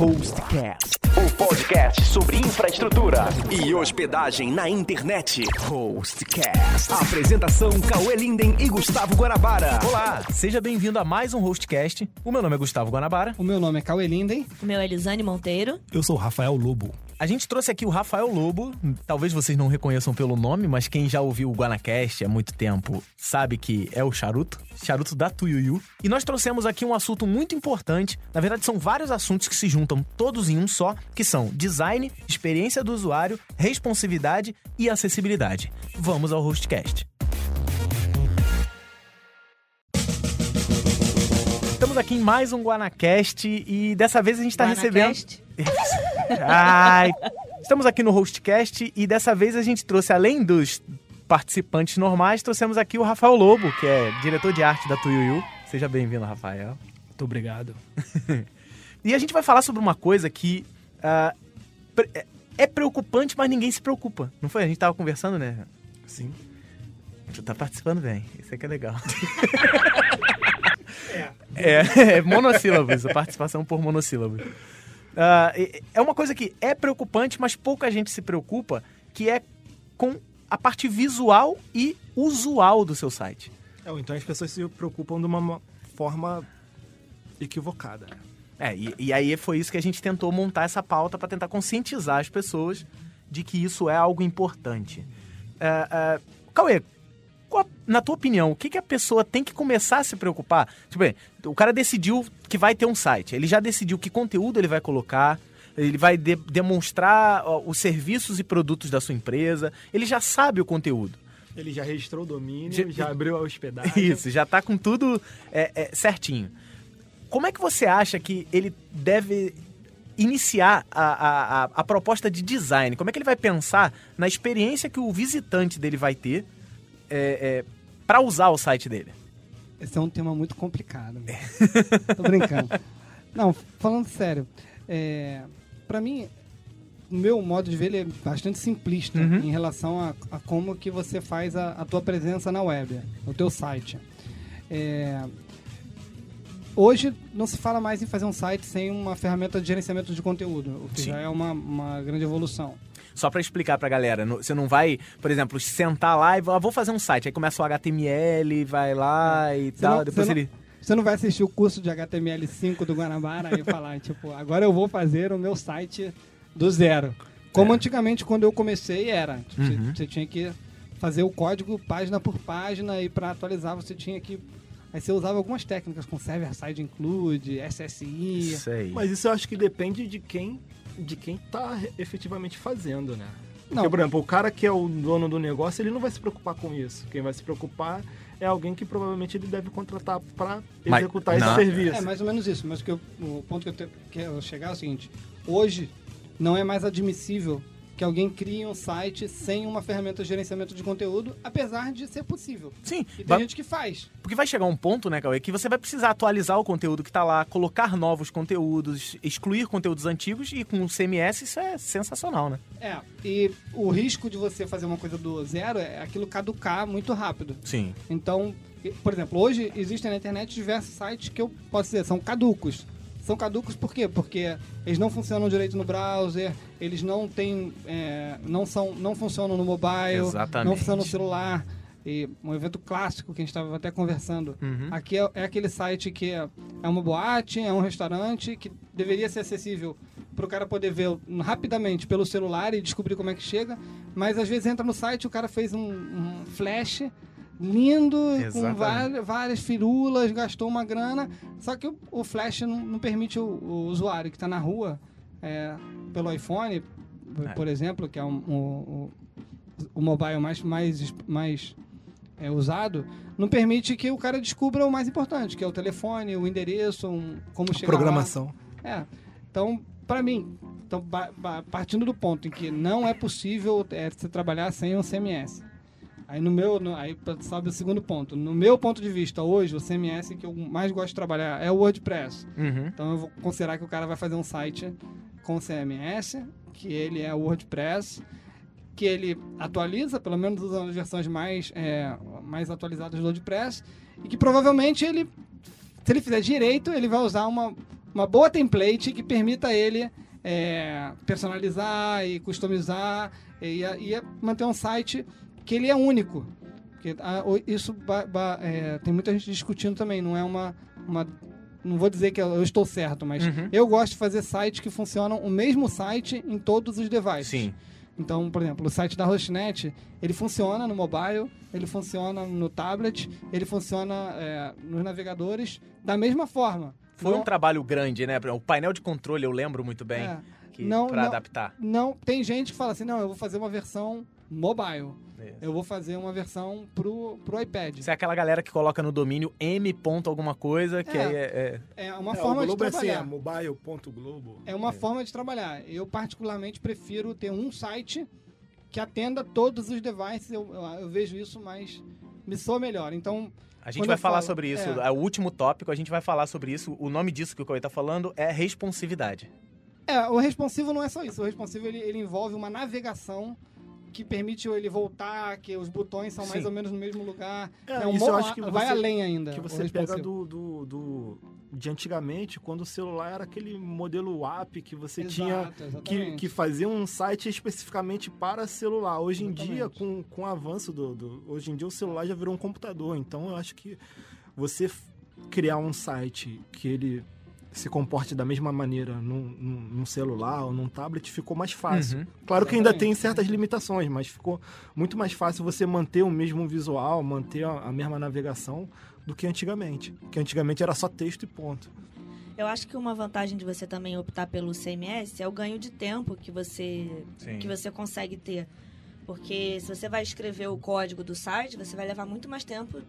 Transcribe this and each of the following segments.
Hostcast, o podcast sobre infraestrutura e hospedagem na internet. Hostcast. Apresentação Cauê Linden e Gustavo Guanabara. Olá, seja bem-vindo a mais um Hostcast. O meu nome é Gustavo Guanabara. O meu nome é Cauê Linden. O meu é Elisane Monteiro. Eu sou o Rafael Lobo. A gente trouxe aqui o Rafael Lobo. Talvez vocês não reconheçam pelo nome, mas quem já ouviu o Guanacast há muito tempo sabe que é o Charuto. Charuto da Tuiuiu. E nós trouxemos aqui um assunto muito importante. Na verdade, são vários assuntos que se juntam todos em um só, que são design, experiência do usuário, responsividade e acessibilidade. Vamos ao Hostcast. Estamos aqui em mais um Guanacast e dessa vez a gente está recebendo. Ai, estamos aqui no Hostcast e dessa vez a gente trouxe, além dos participantes normais, trouxemos aqui o Rafael Lobo, que é diretor de arte da Tuiuiu. Seja bem-vindo, Rafael. Muito obrigado. e a gente vai falar sobre uma coisa que uh, é preocupante, mas ninguém se preocupa. Não foi? A gente tava conversando, né? Sim. Tu tá participando bem. Isso aqui é legal. é. É, é monossílabos, a participação por monossílabos. Uh, é uma coisa que é preocupante, mas pouca gente se preocupa, que é com a parte visual e usual do seu site. É, então as pessoas se preocupam de uma forma equivocada. É, e, e aí foi isso que a gente tentou montar essa pauta para tentar conscientizar as pessoas de que isso é algo importante. Uh, uh, Cauê, na tua opinião, o que, que a pessoa tem que começar a se preocupar? Tipo, bem, o cara decidiu que vai ter um site, ele já decidiu que conteúdo ele vai colocar, ele vai de, demonstrar ó, os serviços e produtos da sua empresa, ele já sabe o conteúdo. Ele já registrou o domínio, já, já abriu a hospedagem. Isso, já está com tudo é, é, certinho. Como é que você acha que ele deve iniciar a, a, a, proposta de design? Como é que ele vai pensar na experiência que o visitante dele vai ter é, é, para usar o site dele? Esse é um tema muito complicado. Tô brincando. Não, falando sério, é, para mim, o meu modo de ver ele é bastante simplista uhum. em relação a, a, como que você faz a, a, tua presença na web, no teu site. É, hoje não se fala mais em fazer um site sem uma ferramenta de gerenciamento de conteúdo, o que Sim. já é uma, uma grande evolução. Só para explicar pra galera, você não vai, por exemplo, sentar lá e ah, vou fazer um site, aí começa o HTML, vai lá e você tal, não, depois você ele... Não, você não vai assistir o curso de HTML5 do Guanabara e falar, tipo, agora eu vou fazer o meu site do zero. Como é. antigamente, quando eu comecei, era. Tipo, uhum. você, você tinha que fazer o código página por página e para atualizar você tinha que Aí você usava algumas técnicas com server-side include, SSI. Sei. Mas isso eu acho que depende de quem de quem está efetivamente fazendo, né? Porque, não. por exemplo, o cara que é o dono do negócio, ele não vai se preocupar com isso. Quem vai se preocupar é alguém que provavelmente ele deve contratar para executar esse serviço. É mais ou menos isso, mas que eu, o ponto que eu tenho, quero chegar é o seguinte: hoje não é mais admissível que alguém crie um site sem uma ferramenta de gerenciamento de conteúdo, apesar de ser possível. Sim. E tem vai... gente que faz. Porque vai chegar um ponto, né, Cauê, que você vai precisar atualizar o conteúdo que está lá, colocar novos conteúdos, excluir conteúdos antigos e com o CMS isso é sensacional, né? É, e o risco de você fazer uma coisa do zero é aquilo caducar muito rápido. Sim. Então, por exemplo, hoje existem na internet diversos sites que eu posso dizer são caducos são caducos por quê? Porque eles não funcionam direito no browser, eles não têm, é, não são, não funcionam no mobile, Exatamente. não funcionam no celular. E um evento clássico que a gente estava até conversando. Uhum. Aqui é, é, aquele site que é, é uma boate, é um restaurante que deveria ser acessível para o cara poder ver rapidamente pelo celular e descobrir como é que chega. Mas às vezes entra no site, o cara fez um, um flash lindo, Exatamente. com várias, várias firulas, gastou uma grana. Só que o, o Flash não, não, permite o, o usuário que está na rua, é, pelo iPhone, é. por exemplo, que é um, um, o mobile mais, mais, mais é, usado, não permite que o cara descubra o mais importante, que é o telefone, o endereço, um, como chegar Programação. Lá. É. Então, para mim, então, partindo do ponto em que não é possível é, você trabalhar sem um CMS, Aí no meu, no, aí sabe o segundo ponto. No meu ponto de vista, hoje, o CMS que eu mais gosto de trabalhar é o WordPress. Uhum. Então eu vou considerar que o cara vai fazer um site com CMS, que ele é o WordPress, que ele atualiza, pelo menos usando as versões mais, é, mais atualizadas do WordPress, e que provavelmente ele, se ele fizer direito, ele vai usar uma, uma boa template que permita ele é, personalizar e customizar e, e, manter um site que ele é único. Porque, ah, isso é, tem muita gente discutindo também, não é uma, uma não vou dizer que eu estou certo, mas uhum. eu gosto de fazer sites que funcionam o mesmo site em todos os devices. Sim. Então, por exemplo, o site da Hostnet, ele funciona no mobile, ele funciona no tablet, ele funciona é, nos navegadores da mesma forma. Foi não... um trabalho grande, né? O painel de controle eu lembro muito bem é, para adaptar. Não, tem gente que fala assim, não, eu vou fazer uma versão mobile. Isso. Eu vou fazer uma versão pro, pro iPad. Isso é aquela galera que coloca no domínio m. alguma coisa, que é, é, é... é uma é, forma de trabalhar. É, assim, é mobile.globo. É uma forma de trabalhar. Eu, particularmente, prefiro ter um site que atenda todos os devices. Eu, eu, eu vejo isso, mas me soa melhor. Então... A gente vai falar falo, sobre isso. É. é. o último tópico, a gente vai falar sobre isso. O nome disso que o Cauê está falando é responsividade. É, o responsivo não é só isso. O responsivo ele, ele envolve uma navegação que permite ele voltar, que os botões são Sim. mais ou menos no mesmo lugar. É, é um isso eu acho que vai além ainda. Que você pega do, do, do, de antigamente, quando o celular era aquele modelo app que você Exato, tinha que, que fazia um site especificamente para celular. Hoje exatamente. em dia, com, com o avanço do, do. Hoje em dia o celular já virou um computador. Então eu acho que você criar um site que ele se comporte da mesma maneira num, num, celular ou num tablet ficou mais fácil. Uhum. Claro que ainda tem certas limitações, mas ficou muito mais fácil você manter o mesmo visual, manter a, a mesma navegação do que antigamente. Que antigamente era só texto e ponto. Eu acho que uma vantagem de você também optar pelo CMS é o ganho de tempo que você, que você consegue ter. Porque se você vai escrever o código do site, você vai levar muito mais tempo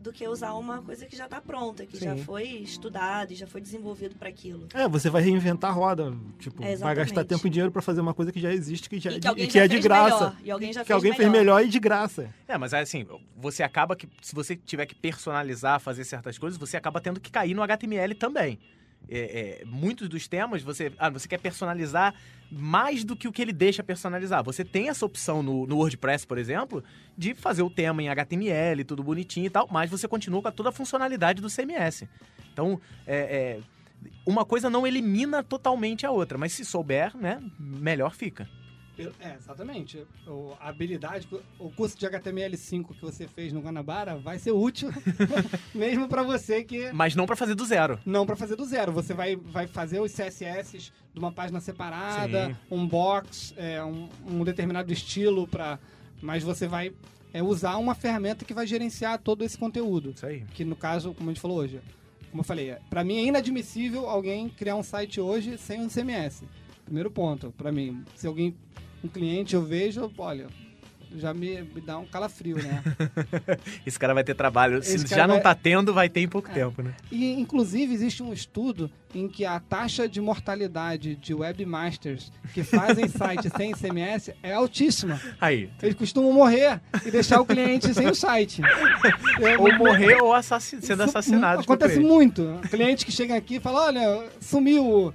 do que usar uma coisa que já está pronta, que Sim. já foi estudado e já foi desenvolvido para aquilo. É, você vai reinventar a roda, tipo, é, vai gastar tempo e dinheiro para fazer uma coisa que já existe, que já e que, e que é de graça. Melhor, e alguém já que fez alguém melhor. fez melhor e de graça. É, mas é assim, você acaba que se você tiver que personalizar, fazer certas coisas, você acaba tendo que cair no HTML também é, é, muitos dos temas você, ah, você quer personalizar mais do que o que ele deixa personalizar. Você tem essa opção no, no, WordPress, por exemplo, de fazer o tema em HTML, tudo bonitinho e tal, mas você continua com toda a funcionalidade do CMS. Então, é, é, uma coisa não elimina totalmente a outra, mas se souber, né, melhor fica. É, exatamente. O, a habilidade, o curso de HTML5 que você fez no Guanabara vai ser útil, mesmo para você que. Mas não para fazer do zero. Não para fazer do zero. Você vai, vai fazer os CSS de uma página separada, Sim. um box, é, um, um, determinado estilo para. Mas você vai é, usar uma ferramenta que vai gerenciar todo esse conteúdo. Isso aí. Que no caso, como a gente falou hoje, como eu falei, é, para mim é inadmissível alguém criar um site hoje sem um CMS. Primeiro ponto, para mim. Se alguém um cliente, eu vejo, olha, já me, me dá um calafrio, né? Esse cara vai ter trabalho. Esse Se já não está tendo, vai ter em pouco é. tempo, né? E, inclusive, existe um estudo em que a taxa de mortalidade de webmasters que fazem site sem CMS é altíssima. Aí. Eles costumam morrer e deixar o cliente sem o site. ou morrer ou assassin sendo assassinado. Acontece muito. Cliente que chega aqui e fala, olha, sumiu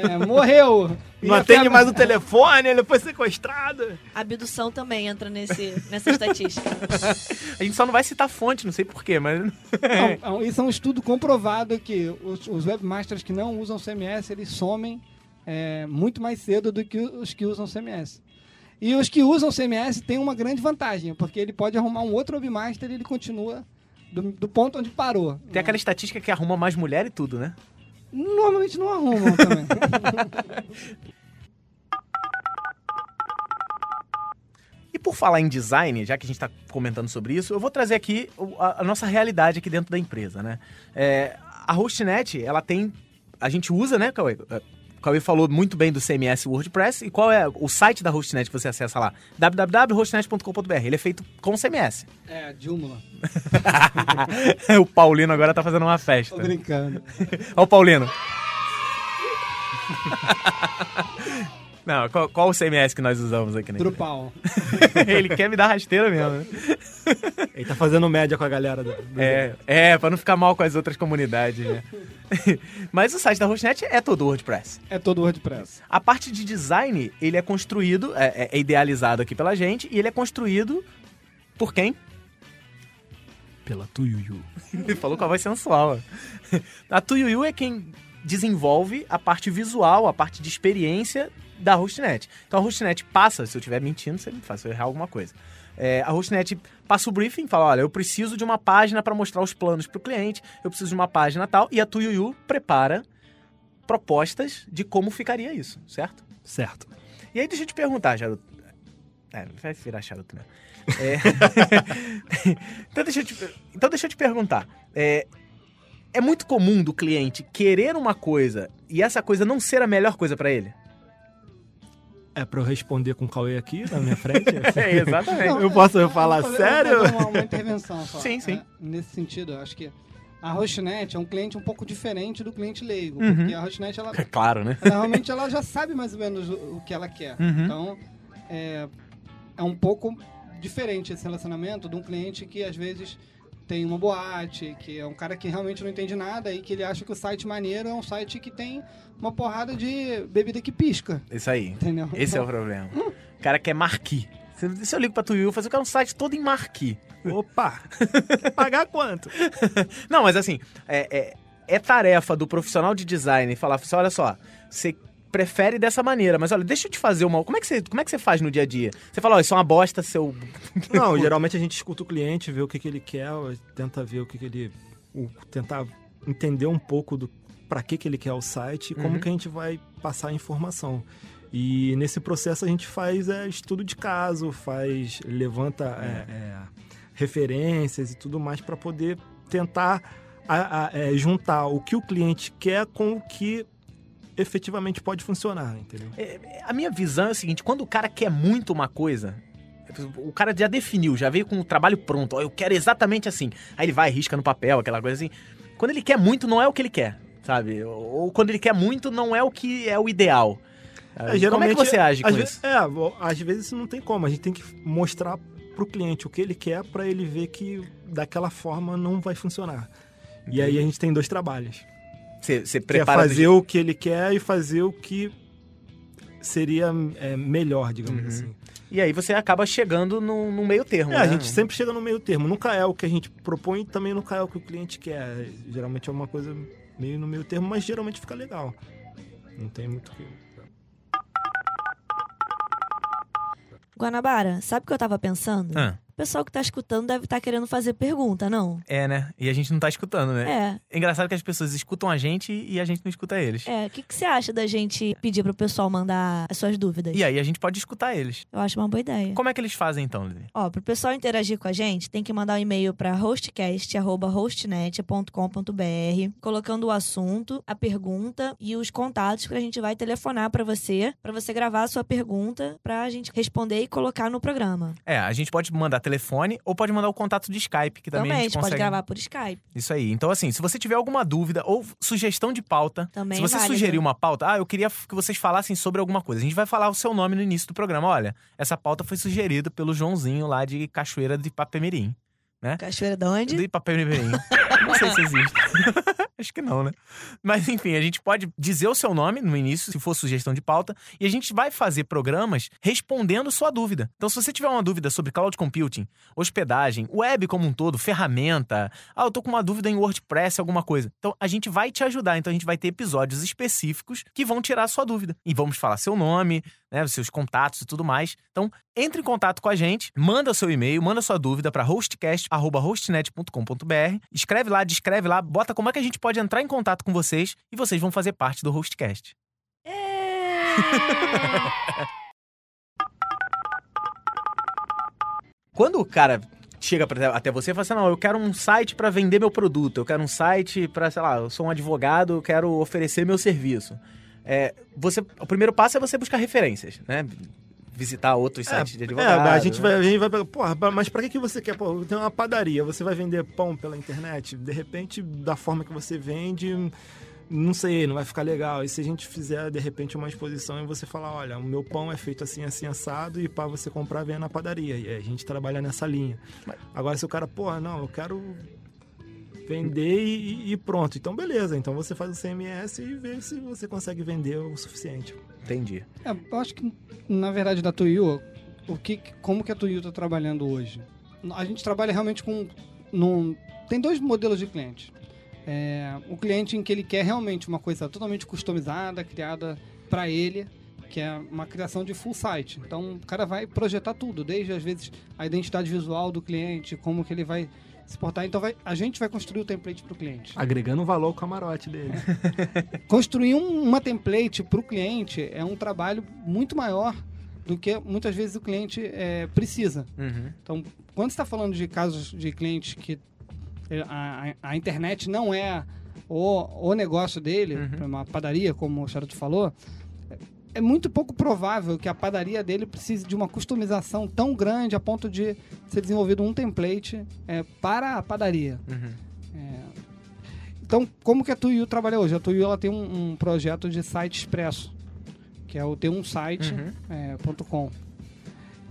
é, morreu. Não atende mais o telefone, ele foi sequestrado. Abdução também entra nesse, nessa estatística. a gente só não vai citar fonte, não sei porquê, mas. não, isso é um estudo comprovado que os, os, webmasters que não usam CMS, eles somem é, muito mais cedo do que os que usam CMS. E os que usam CMS têm uma grande vantagem, porque ele pode arrumar um outro webmaster e ele continua do, do ponto onde parou. Tem aquela estatística que arruma mais mulher e tudo, né? Normalmente não arrumam também. E por falar em design, já que a gente está comentando sobre isso, eu vou trazer aqui a, nossa realidade aqui dentro da empresa, né? É, a Hostnet, ela tem... A gente usa, né, Cauê? O Cauê falou muito bem do CMS WordPress. E qual é o site da Hostnet que você acessa lá? www.hostnet.com.br. Ele é feito com CMS. É, Joomla. o Paulino agora tá fazendo uma festa. Tô brincando. Olha o Paulino. Não, qual, qual, o CMS que nós usamos aqui, né? Drupal. Ele quer me dar rasteira mesmo, né? Ele tá fazendo média com a galera. Do, do é, é, pra não ficar mal com as outras comunidades, né? Mas o site da Hostnet é todo WordPress. É todo WordPress. A parte de design, ele é construído, é, é idealizado aqui pela gente, e ele é construído por quem? Pela Tuyuyu. Ele falou com a voz sensual. A Tuyuyu é quem desenvolve a parte visual, a parte de experiência da Hostnet. Então a Hostnet passa, se eu estiver mentindo, você me faz, se eu errar alguma coisa. É, a Hostnet passa o briefing, fala, olha, eu preciso de uma página para mostrar os planos para o cliente, eu preciso de uma página tal, e a Tuiuiu prepara propostas de como ficaria isso, certo? Certo. E aí deixa eu te perguntar, Charuto. É, vai virar charuto mesmo. É... então, deixa eu te... então deixa eu te perguntar. É... é muito comum do cliente querer uma coisa e essa coisa não ser a melhor coisa para ele? É pra eu responder com o Cauê aqui na minha frente? é, exatamente. Não, eu posso eu, falar eu, sério? Uma, uma, intervenção só. Sim, sim. É, nesse sentido, eu acho que a Hostnet é um cliente um pouco diferente do cliente leigo. Uhum. Porque a Hostnet, ela. É claro, né? Ela, realmente ela já sabe mais ou menos o, o que ela quer. Uhum. Então, é, é um pouco diferente esse relacionamento de um cliente que às vezes tem uma boate, que é um cara que realmente não entende nada e que ele acha que o site maneiro é um site que tem uma porrada de bebida que pisca. Isso aí. Entendeu? Esse é o problema. O cara quer marquee. Se eu ligo pra tu eu fazer um site todo em marquee. Opa! Pagar quanto? não, mas assim, é, é, é, tarefa do profissional de design falar assim, olha só, você prefere dessa maneira, mas olha, deixa eu te fazer uma. Como é que você, como é que você faz no dia a dia? Você fala, ó, isso é uma bosta, seu. Não, geralmente a gente escuta o cliente, vê o que, que ele quer, tenta ver o que, que ele. O, tentar entender um pouco do para que, que ele quer o site e como uhum. que a gente vai passar a informação. E nesse processo a gente faz é, estudo de caso, faz levanta é, é, referências e tudo mais para poder tentar a, a, é, juntar o que o cliente quer com o que efetivamente pode funcionar, entendeu? É, a minha visão é a seguinte: quando o cara quer muito uma coisa, o cara já definiu, já veio com o trabalho pronto, eu quero exatamente assim. Aí ele vai, risca no papel, aquela coisa assim. Quando ele quer muito, não é o que ele quer, sabe? Ou quando ele quer muito, não é o que é o ideal. É, como é que você age com isso? é, às vezes não tem como. A gente tem que mostrar pro cliente o que ele quer para ele ver que daquela forma não vai funcionar. E aí a gente tem dois trabalhos. Você prepara... Que é fazer o que ele quer e fazer o que seria é, melhor, digamos uhum. assim. E aí você acaba chegando no, no meio termo, é, né? a gente sempre chega no meio termo. Nunca é o que a gente propõe e também nunca é o que o cliente quer. Geralmente é uma coisa meio no meio termo, mas geralmente fica legal. Não tem muito o que... Guanabara, sabe o que eu tava pensando? Ah. O pessoal que tá escutando deve estar tá querendo fazer pergunta, não? É, né? E a gente não tá escutando, né? É. É engraçado que as pessoas escutam a gente e a gente não escuta eles. É, o que, que você acha da gente pedir pro pessoal mandar as suas dúvidas? E aí a gente pode escutar eles. Eu acho uma boa ideia. Como é que eles fazem então, Lili? Ó, pro pessoal interagir com a gente, tem que mandar um e-mail pra hostcast.hostnet.com.br, colocando o assunto, a pergunta e os contatos que a gente vai telefonar para você, para você gravar a sua pergunta pra gente responder e colocar no programa. É, a gente pode mandar telefone ou pode mandar o contato de Skype, que também, também a gente, consegue... pode gravar por Skype. Isso aí. Então, assim, se você tiver alguma dúvida ou sugestão de pauta, também se você válido. sugerir uma pauta, ah, eu queria que vocês falassem sobre alguma coisa. A gente vai falar o seu nome no início do programa. Olha, essa pauta foi sugerida pelo Joãozinho lá de Cachoeira de Papemirim. Né? Cachoeira de onde? De Papemirim. Não sei se existe. Acho que não, né? Mas enfim, a gente pode dizer o seu nome no início, se for sugestão de pauta, e a gente vai fazer programas respondendo sua dúvida. Então, se você tiver uma dúvida sobre cloud computing, hospedagem, web como um todo, ferramenta, ah, eu tô com uma dúvida em WordPress, alguma coisa. Então, a gente vai te ajudar. Então, a gente vai ter episódios específicos que vão tirar sua dúvida. E vamos falar seu nome, né, seus contatos e tudo mais. Então, entre em contato com a gente, manda seu e-mail, manda sua dúvida para hostcast@hostnet.com.br, escreve lá, descreve lá, bota como é que a gente pode entrar em contato com vocês e vocês vão fazer parte do Hostcast. É... Quando o cara chega até você e fala assim: não, eu quero um site para vender meu produto, eu quero um site para, sei lá, eu sou um advogado, eu quero oferecer meu serviço. É, você, o primeiro passo é você buscar referências, né? Visitar outros é, sites de advogado. É, a gente né? vai, a gente vai porra, mas para que, que você quer? Pô, tem uma padaria, você vai vender pão pela internet? De repente, da forma que você vende, não sei, não vai ficar legal. E se a gente fizer, de repente, uma exposição e você falar, olha, o meu pão é feito assim, assim, assado, e para você comprar, vem na padaria. E a gente trabalha nessa linha. Agora, se o cara, pô, não, eu quero vender e, e, pronto. Então, beleza. Então você faz o CMS e vê se você consegue vender o suficiente. Entendi. É, eu acho que, na verdade, da Tuyu, o que, como que a Tuyu está trabalhando hoje? A gente trabalha realmente com... Num, tem dois modelos de cliente. É, o cliente em que ele quer realmente uma coisa totalmente customizada, criada para ele, que é uma criação de full site. Então, o cara vai projetar tudo, desde às vezes a identidade visual do cliente, como que ele vai se portar. Então, vai, a gente vai construir o template para o cliente. Agregando valor ao camarote dele. Construir um, uma template para o cliente é um trabalho muito maior do que muitas vezes o cliente é, precisa. Uhum. Então, quando você está falando de casos de clientes que a, a, internet não é o, o negócio dele, uhum. uma padaria, como o Charuto falou, é muito pouco provável que a padaria dele precise de uma customização tão grande a ponto de ser desenvolvido um template é, para a padaria. Uhum. É, então, como que a Tuyu trabalha hoje? A Tuyu ela tem um, um projeto de site expresso, que é o T1site.com. Uhum. É,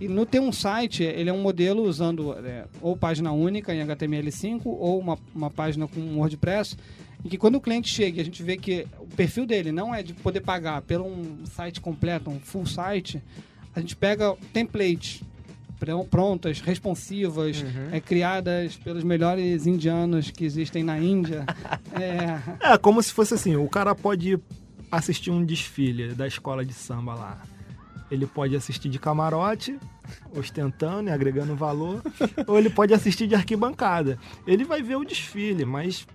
e no T1 site, ele é um modelo usando é, ou página única em HTML5 ou uma, uma página com WordPress em que quando o cliente chega e a gente vê que o perfil dele não é de poder pagar pelo um site completo, um full site, a gente pega templates prontas, responsivas, uhum. é, criadas pelos melhores indianos que existem na Índia. é... é como se fosse assim, o cara pode assistir um desfile da escola de samba lá. Ele pode assistir de camarote, ostentando e agregando valor, ou ele pode assistir de arquibancada. Ele vai ver o desfile, mas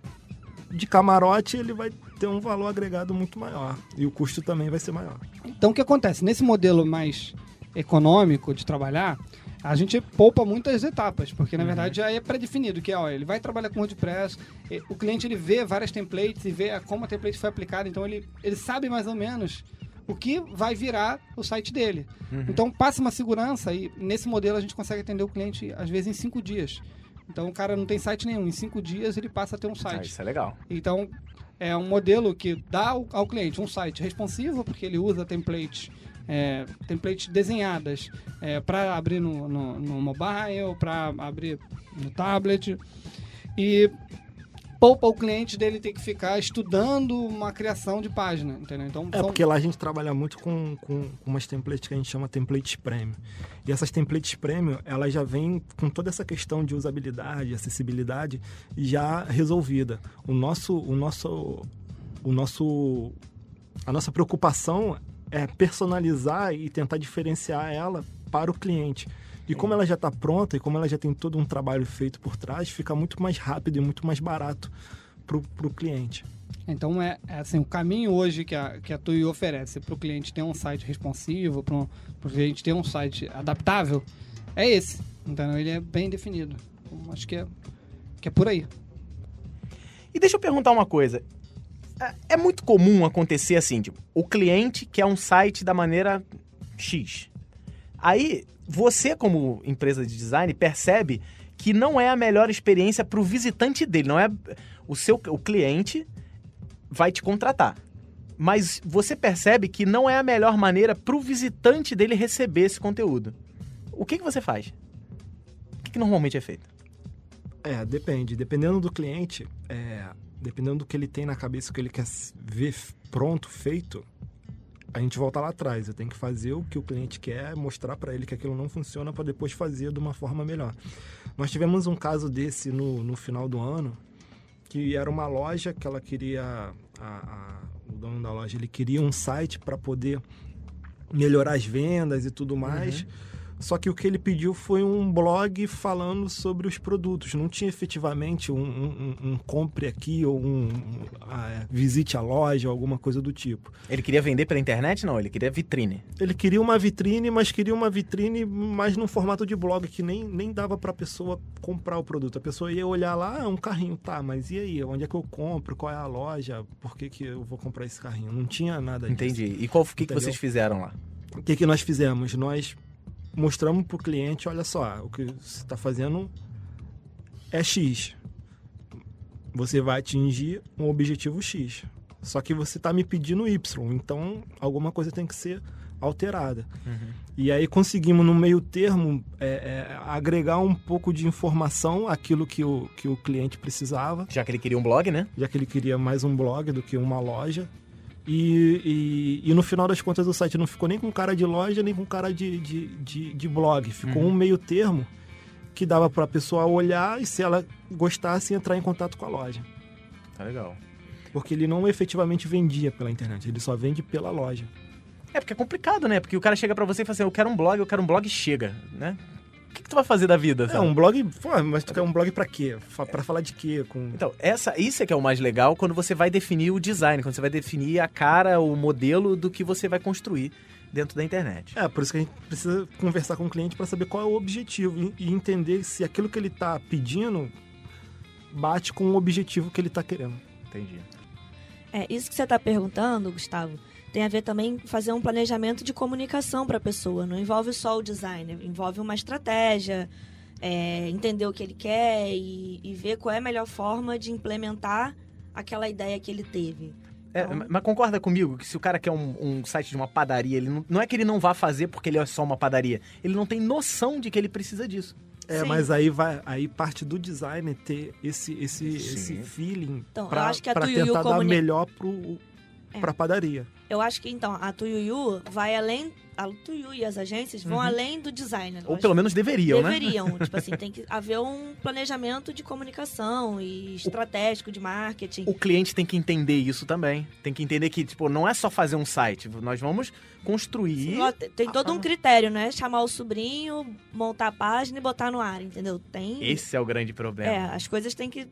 de camarote ele vai ter um valor agregado muito maior e o custo também vai ser maior. Então o que acontece? Nesse modelo mais econômico de trabalhar, a gente poupa muitas etapas, porque na uhum. verdade já é pré-definido que ó, ele vai trabalhar com WordPress, o cliente ele vê várias templates e vê como a template foi aplicada, então ele, ele sabe mais ou menos o que vai virar o site dele. Uhum. Então passa uma segurança e nesse modelo a gente consegue atender o cliente às vezes em cinco dias. Então o cara não tem site nenhum. Em cinco dias ele passa a ter um site. Ah, isso é legal. Então é um modelo que dá ao, ao cliente um site responsivo, porque ele usa templates. É, templates desenhadas é, para abrir no, no, no mobile, para abrir no tablet. E poupa o cliente dele ter que ficar estudando uma criação de página, entendeu? Então, é são... porque lá a gente trabalha muito com, com, com umas templates que a gente chama templates premium. E essas templates premium, elas já vêm com toda essa questão de usabilidade, acessibilidade já resolvida. O nosso, o nosso, o nosso, a nossa preocupação é personalizar e tentar diferenciar ela para o cliente. E como ela já está pronta e como ela já tem todo um trabalho feito por trás, fica muito mais rápido e muito mais barato para o cliente. Então, é, é, assim, o caminho hoje que a, que a TUI oferece para o cliente ter um site responsivo, para o cliente ter um site adaptável, é esse. Então, ele é bem definido. Então, acho que é, que é por aí. E deixa eu perguntar uma coisa. É, é muito comum acontecer assim, tipo, o cliente quer um site da maneira X. Aí você, como empresa de design, percebe que não é a melhor experiência para o visitante dele, não é o seu o cliente vai te contratar. Mas você percebe que não é a melhor maneira para o visitante dele receber esse conteúdo. O que, que você faz? O que, que normalmente é feito? É, depende. Dependendo do cliente, é, dependendo do que ele tem na cabeça, o que ele quer ver pronto, feito, a gente volta lá atrás. Eu tenho que fazer o que o cliente quer, mostrar para ele que aquilo não funciona para depois fazer de uma forma melhor. Nós tivemos um caso desse no, no final do ano, que era uma loja que ela queria, a, a, o dono da loja, ele queria um site para poder melhorar as vendas e tudo mais. Uhum. Só que o que ele pediu foi um blog falando sobre os produtos. Não tinha efetivamente um, um, um compre aqui ou um, ah, visite a loja, alguma coisa do tipo. Ele queria vender pela internet? Não, ele queria vitrine. Ele queria uma vitrine, mas queria uma vitrine mais no formato de blog, que nem, nem dava para a pessoa comprar o produto. A pessoa ia olhar lá, ah, um carrinho, tá, mas e aí? Onde é que eu compro? Qual é a loja? Por que, que eu vou comprar esse carrinho? Não tinha nada disso. Entendi. E qual que, que vocês fizeram lá? O que, que nós fizemos? Nós mostramos para o cliente, olha só, o que você está fazendo é X. Você vai atingir um objetivo X. Só que você está me pedindo Y, então alguma coisa tem que ser alterada. Uhum. E aí conseguimos, no meio termo, é, é, agregar um pouco de informação aquilo que o, que o cliente precisava. Já que ele queria um blog, né? Já que ele queria mais um blog do que uma loja. E, e, e, no final das contas o site não ficou nem com cara de loja, nem com cara de, de, de, de blog. Ficou uhum. um meio termo que dava para a pessoa olhar e se ela gostasse entrar em contato com a loja. Tá legal. Porque ele não efetivamente vendia pela internet, ele só vende pela loja. É, porque é complicado, né? Porque o cara chega para você e fala assim, eu quero um blog, eu quero um blog e chega, né? O que, que tu vai fazer da vida, É, um blog... Pô, mas tu quer um blog pra quê? Pra falar de quê? Com... Então, essa, isso é que é o mais legal quando você vai definir o design, quando você vai definir a cara, o modelo do que você vai construir dentro da internet. É, por isso que a gente precisa conversar com o cliente para saber qual é o objetivo e entender se aquilo que ele está pedindo bate com o objetivo que ele está querendo. Entendi. É, isso que você está perguntando, Gustavo, tem a ver também com fazer um planejamento de comunicação para a pessoa. Não envolve só o design, envolve uma estratégia, é, entender o que ele quer e, e ver qual é a melhor forma de implementar aquela ideia que ele teve. É, mas concorda comigo que se o cara quer um, um site de uma padaria, ele não, não, é que ele não vá fazer porque ele é só uma padaria. Ele não tem noção de que ele precisa disso. É, Sim. mas aí vai, aí parte do designer ter esse esse, esse feeling então, para tentar dar melhor pro é. para padaria. Eu acho que então a Tuyuyu vai além a Tuyu e as agências vão uhum. além do design. Ou pelo menos deveriam, deveriam né? Deveriam. tipo assim, tem que haver um planejamento de comunicação e estratégico de marketing. O cliente tem que entender isso também. Tem que entender que, tipo, não é só fazer um site. Nós vamos construir... Sim, tem todo um critério, né? Chamar o sobrinho, montar a página e botar no ar, entendeu? Tem... Esse é o grande problema. É, as coisas têm que...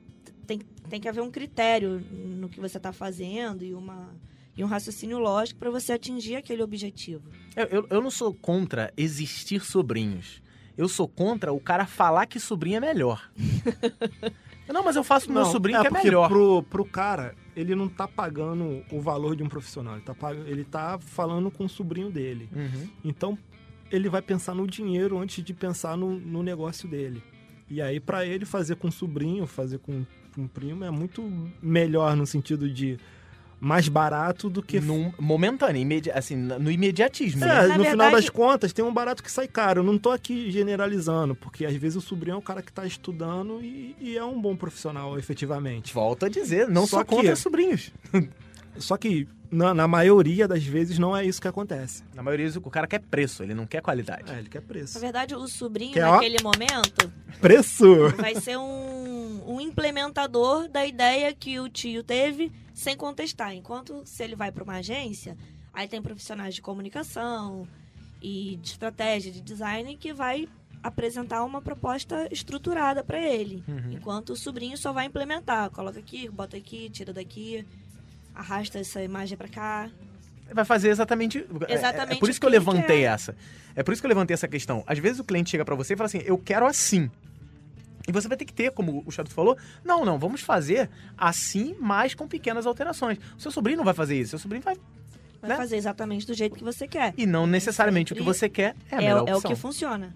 Tem, tem que haver um critério no que você está fazendo e uma e um raciocínio lógico para você atingir aquele objetivo. Eu, eu, eu, não sou contra existir sobrinhos. Eu sou contra o cara falar que sobrinho é melhor. não, mas eu faço pro meu sobrinho é que é melhor. Pro, pro cara, ele não tá pagando o valor de um profissional. Ele tá, ele tá falando com o sobrinho dele. Uhum. Então, ele vai pensar no dinheiro antes de pensar no, no negócio dele. E aí, para ele fazer com o sobrinho, fazer com, com um primo, é muito melhor no sentido de mais barato do que. Num momentâneo, imedi assim, no imediatismo. É, né? no verdade... final das contas, tem um barato que sai caro. Eu não tô aqui generalizando, porque às vezes o sobrinho é o cara que tá estudando e, e é um bom profissional, efetivamente. Volto a dizer, não só, só contra que... sobrinhos. Só que na, na, maioria das vezes não é isso que acontece. Na maioria o cara quer preço, ele não quer qualidade. É, ele quer preço. Na verdade, o sobrinho, quer, naquele ó, momento. Preço! Vai ser um, um implementador da ideia que o tio teve sem contestar. Enquanto se ele vai para uma agência, aí tem profissionais de comunicação e de estratégia, de design que vai apresentar uma proposta estruturada para ele. Uhum. Enquanto o sobrinho só vai implementar, coloca aqui, bota aqui, tira daqui, arrasta essa imagem para cá. Vai fazer exatamente. Exatamente. É, é por isso que eu levantei essa. É por isso que eu levantei essa questão. Às vezes o cliente chega para você e fala assim: eu quero assim. E você vai ter que ter, como o Chato falou, não, não, vamos fazer assim, mas com pequenas alterações. O seu sobrinho não vai fazer isso, seu sobrinho vai. Vai né? fazer exatamente do jeito que você quer. E não necessariamente o que você quer é a é, melhor É o que funciona.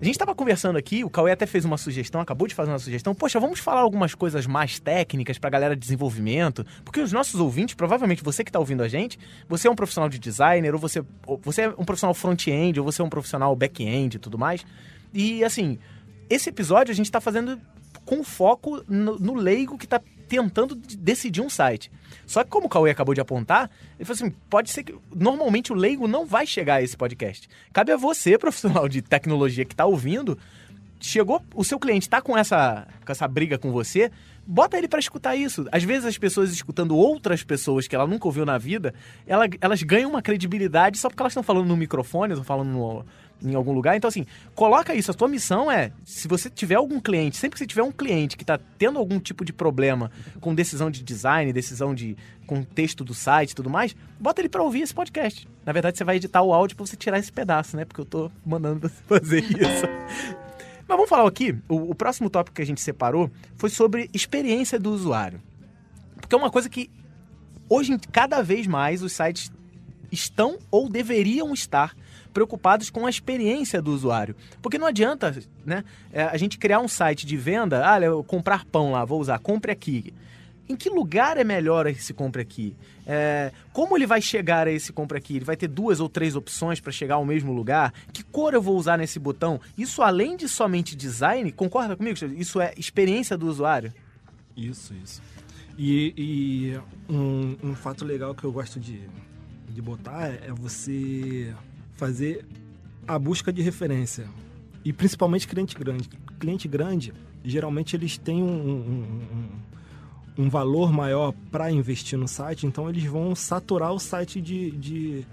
A gente estava conversando aqui, o Cauê até fez uma sugestão, acabou de fazer uma sugestão. Poxa, vamos falar algumas coisas mais técnicas para a galera de desenvolvimento, porque os nossos ouvintes, provavelmente você que está ouvindo a gente, você é um profissional de designer, ou você, ou você é um profissional front-end, ou você é um profissional back-end e tudo mais. E assim, esse episódio a gente está fazendo com foco no, no leigo que está tentando decidir um site. Só que como o Cauê acabou de apontar, ele falou assim, pode ser que normalmente o leigo não vai chegar a esse podcast. Cabe a você, profissional de tecnologia que está ouvindo, chegou, o seu cliente está com essa, com essa briga com você, bota ele para escutar isso. Às vezes as pessoas escutando outras pessoas que ela nunca ouviu na vida, ela, elas ganham uma credibilidade só porque elas estão falando no microfone, estão falando no, em algum lugar. Então, assim, coloca isso. A tua missão é, se você tiver algum cliente, sempre que você tiver um cliente que está tendo algum tipo de problema com decisão de design, decisão de contexto do site e tudo mais, bota ele para ouvir esse podcast. Na verdade, você vai editar o áudio para você tirar esse pedaço, né? Porque eu tô mandando você fazer isso. Mas vamos falar aqui, o, o próximo tópico que a gente separou foi sobre experiência do usuário. Porque é uma coisa que hoje, cada vez mais, os sites estão ou deveriam estar preocupados com a experiência do usuário. Porque não adianta né, é, a gente criar um site de venda, ah, comprar pão lá, vou usar, compre aqui. Em que lugar é melhor esse compre aqui? É, como ele vai chegar a esse compre aqui? Ele vai ter duas ou três opções para chegar ao mesmo lugar? Que cor eu vou usar nesse botão? Isso além de somente design, concorda comigo? Isso é experiência do usuário? Isso, isso. E, e um, um, fato legal que eu gosto de, de botar é você fazer a busca de referência. E principalmente cliente grande. Cliente grande, geralmente eles têm um, um, um, um valor maior para investir no site, então eles vão saturar o site de, de,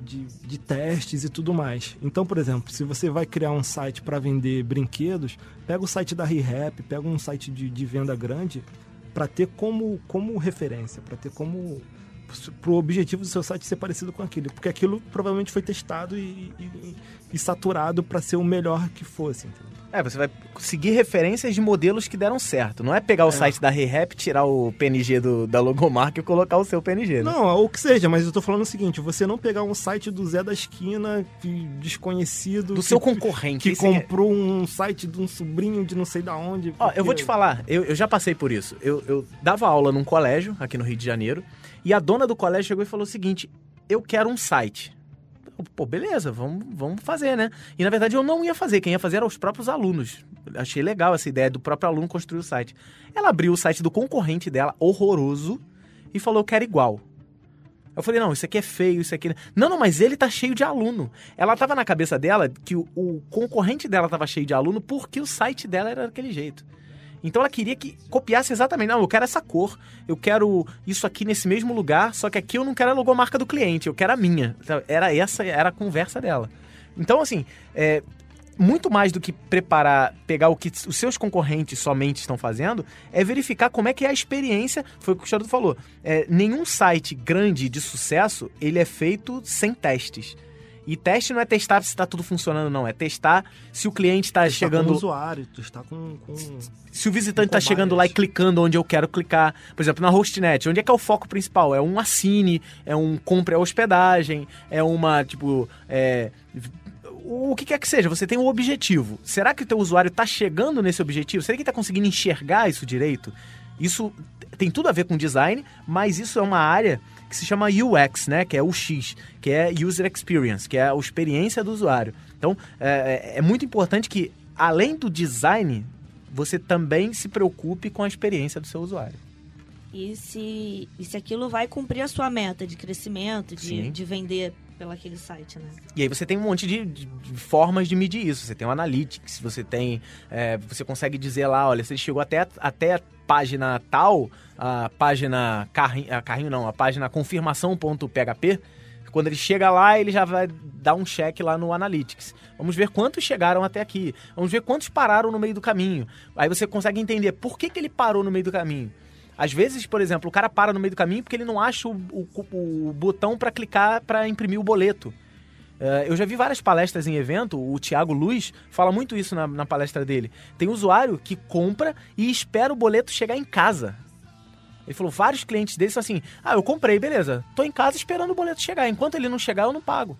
de, de, testes e tudo mais. Então, por exemplo, se você vai criar um site para vender brinquedos, pega o site da ReHap, pega um site de, de venda grande para ter como, como referência, para ter como para o objetivo do seu site ser parecido com aquilo, porque aquilo provavelmente foi testado e, e, e saturado para ser o melhor que fosse. Entendeu? É, você vai seguir referências de modelos que deram certo. Não é pegar o é. site da ReHap, tirar o PNG do, da logomarca e colocar o seu PNG. Né? Não, ou que seja, mas eu tô falando o seguinte: você não pegar um site do Zé da Esquina, desconhecido. Do que, seu concorrente. Que comprou é... um site de um sobrinho de não sei da onde. Porque... Ó, eu vou te falar, eu, eu já passei por isso. Eu, eu dava aula num colégio aqui no Rio de Janeiro e a dona do colégio chegou e falou o seguinte: eu quero um site pô, beleza, vamos, vamos fazer, né? E na verdade eu não ia fazer, quem ia fazer eram os próprios alunos. Achei legal essa ideia do próprio aluno construir o site. Ela abriu o site do concorrente dela, horroroso, e falou: eu quero igual. Eu falei, não, isso aqui é feio, isso aqui. Não, não, mas ele tá cheio de aluno. Ela tava na cabeça dela que o, o concorrente dela tava cheio de aluno porque o site dela era daquele jeito. Então ela queria que copiasse exatamente. Não, eu quero essa cor, eu quero isso aqui nesse mesmo lugar, só que aqui eu não quero a logomarca do cliente, eu quero a minha. Então, era essa, era a conversa dela. Então, assim, é, muito mais do que preparar, pegar o que os seus concorrentes somente estão fazendo, é verificar como é que é a experiência. Foi o que o Charuto falou. É, nenhum site grande de sucesso ele é feito sem testes. E teste não é testar se está tudo funcionando, não. É testar se o cliente está chegando. Com o usuário, tu está com. com se o visitante está chegando lá e clicando onde eu quero clicar. Por exemplo, na Hostnet, onde é que é o foco principal? É um assine, é um compre a hospedagem, é uma, tipo. É, o que quer que seja, você tem um objetivo. Será que o teu usuário está chegando nesse objetivo? Será que ele está conseguindo enxergar isso direito? Isso tem tudo a ver com design, mas isso é uma área que se chama UX, né? Que é o X, que é User Experience, que é a experiência do usuário. Então, é, é, é muito importante que, além do design, você também se preocupe com a experiência do seu usuário. E se, e se aquilo vai cumprir a sua meta de crescimento, de, de vender pelo aquele site, né? E aí você tem um monte de, de, de, formas de medir isso. Você tem o Analytics, você tem... É, você consegue dizer lá, olha, você chegou até, até página tal, a página carrinho, a carrinho não, a página confirmação.php, quando ele chega lá, ele já vai dar um check lá no Analytics. Vamos ver quantos chegaram até aqui. Vamos ver quantos pararam no meio do caminho. Aí você consegue entender por que, que ele parou no meio do caminho. Às vezes, por exemplo, o cara para no meio do caminho porque ele não acha o, o, o botão para clicar para imprimir o boleto. Uh, eu já vi várias palestras em evento, o Thiago Luz fala muito isso na, na, palestra dele. Tem usuário que compra e espera o boleto chegar em casa. Ele falou, vários clientes dele são assim, ah, eu comprei, beleza, tô em casa esperando o boleto chegar. Enquanto ele não chegar, eu não pago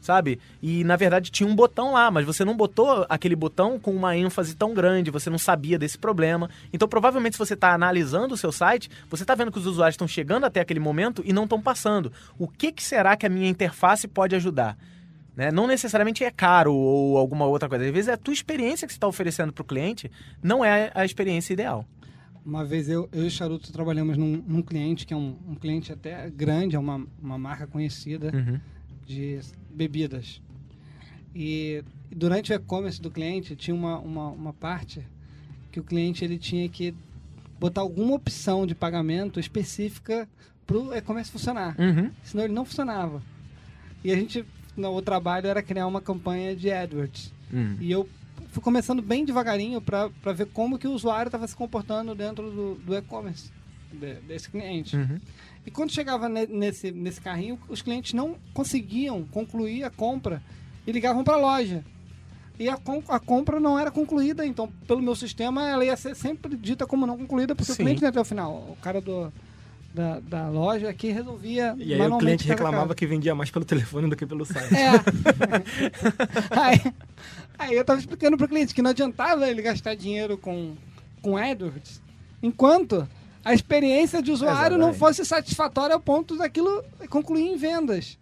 sabe? E na verdade tinha um botão lá, mas você não botou aquele botão com uma ênfase tão grande, você não sabia desse problema. Então, provavelmente, se você está analisando o seu site, você está vendo que os usuários estão chegando até aquele momento e não estão passando. O que, que será que a minha interface pode ajudar? Né? Não necessariamente é caro ou alguma outra coisa. Às vezes é a tua experiência que você está oferecendo para o cliente, não é a experiência ideal. Uma vez eu, eu e o Charuto trabalhamos num, num cliente que é um, um, cliente até grande, é uma, uma marca conhecida uhum. De bebidas. E durante o e-commerce do cliente tinha uma, uma, uma parte que o cliente ele tinha que botar alguma opção de pagamento específica para o e-commerce funcionar. Uhum. Senão ele não funcionava. E a gente, no, o trabalho era criar uma campanha de AdWords. Uhum. E eu fui começando bem devagarinho para ver como que o usuário estava se comportando dentro do, do e-commerce de, desse cliente. Uhum. E quando chegava nesse, nesse carrinho, os clientes não conseguiam concluir a compra e ligavam para a loja. E a, a, compra não era concluída, então, pelo meu sistema, ela ia ser sempre dita como não concluída, porque Sim. o cliente não ia até o final. O cara do, da, da loja que resolvia. E aí o cliente reclamava que vendia mais pelo telefone do que pelo site. É. aí, aí eu tava explicando pro cliente que não adiantava ele gastar dinheiro com, com AdWords, enquanto a experiência de usuário Exatamente. não fosse satisfatória ao ponto daquilo concluir em vendas.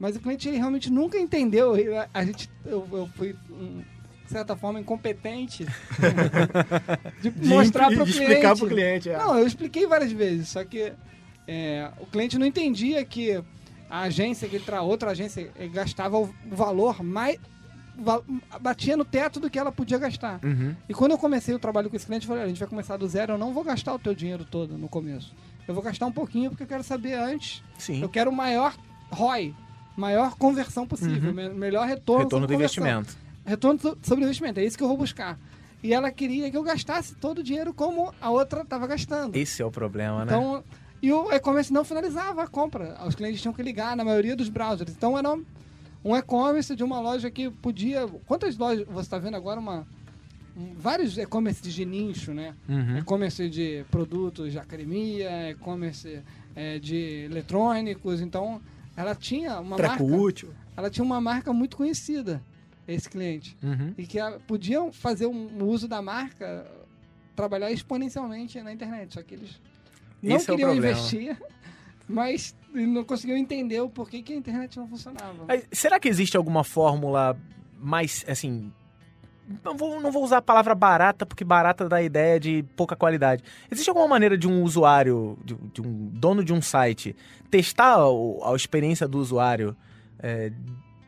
Mas o cliente ele realmente nunca entendeu. A gente, eu, eu fui, de certa forma, incompetente de, de mostrar para o cliente. explicar para o cliente. É. Não, eu expliquei várias vezes, só que é, o cliente não entendia que a agência que ele tra outra agência gastava o valor mais batia no teto do que ela podia gastar. Uhum. E quando eu comecei o trabalho com esse cliente, eu falei, a gente vai começar do zero, eu não vou gastar o teu dinheiro todo no começo. Eu vou gastar um pouquinho porque eu quero saber antes. Sim. Eu quero o maior ROI, maior conversão possível, uhum. melhor retorno Retorno do investimento. Retorno sobre investimento, é isso que eu vou buscar. E ela queria que eu gastasse todo o dinheiro como a outra estava gastando. Esse é o problema, né? Então, e o e-commerce não finalizava a compra. Os clientes tinham que ligar na maioria dos browsers. Então era um e-commerce de uma loja que podia. Quantas lojas você está vendo agora? Uma, um, vários e-commerce de nicho, né? Uhum. E-commerce de produtos de academia, e-commerce é, de eletrônicos. Então ela tinha uma Treco marca. útil. Ela tinha uma marca muito conhecida esse cliente. Uhum. E que podiam fazer um uso da marca, trabalhar exponencialmente na internet. Só que eles não Esse queriam é investir, mas não conseguiam entender o porquê que a internet não funcionava. Mas será que existe alguma fórmula mais, assim... Não vou, não vou usar a palavra barata, porque barata dá a ideia de pouca qualidade. Existe alguma maneira de um usuário, de, de um dono de um site, testar a, a experiência do usuário é,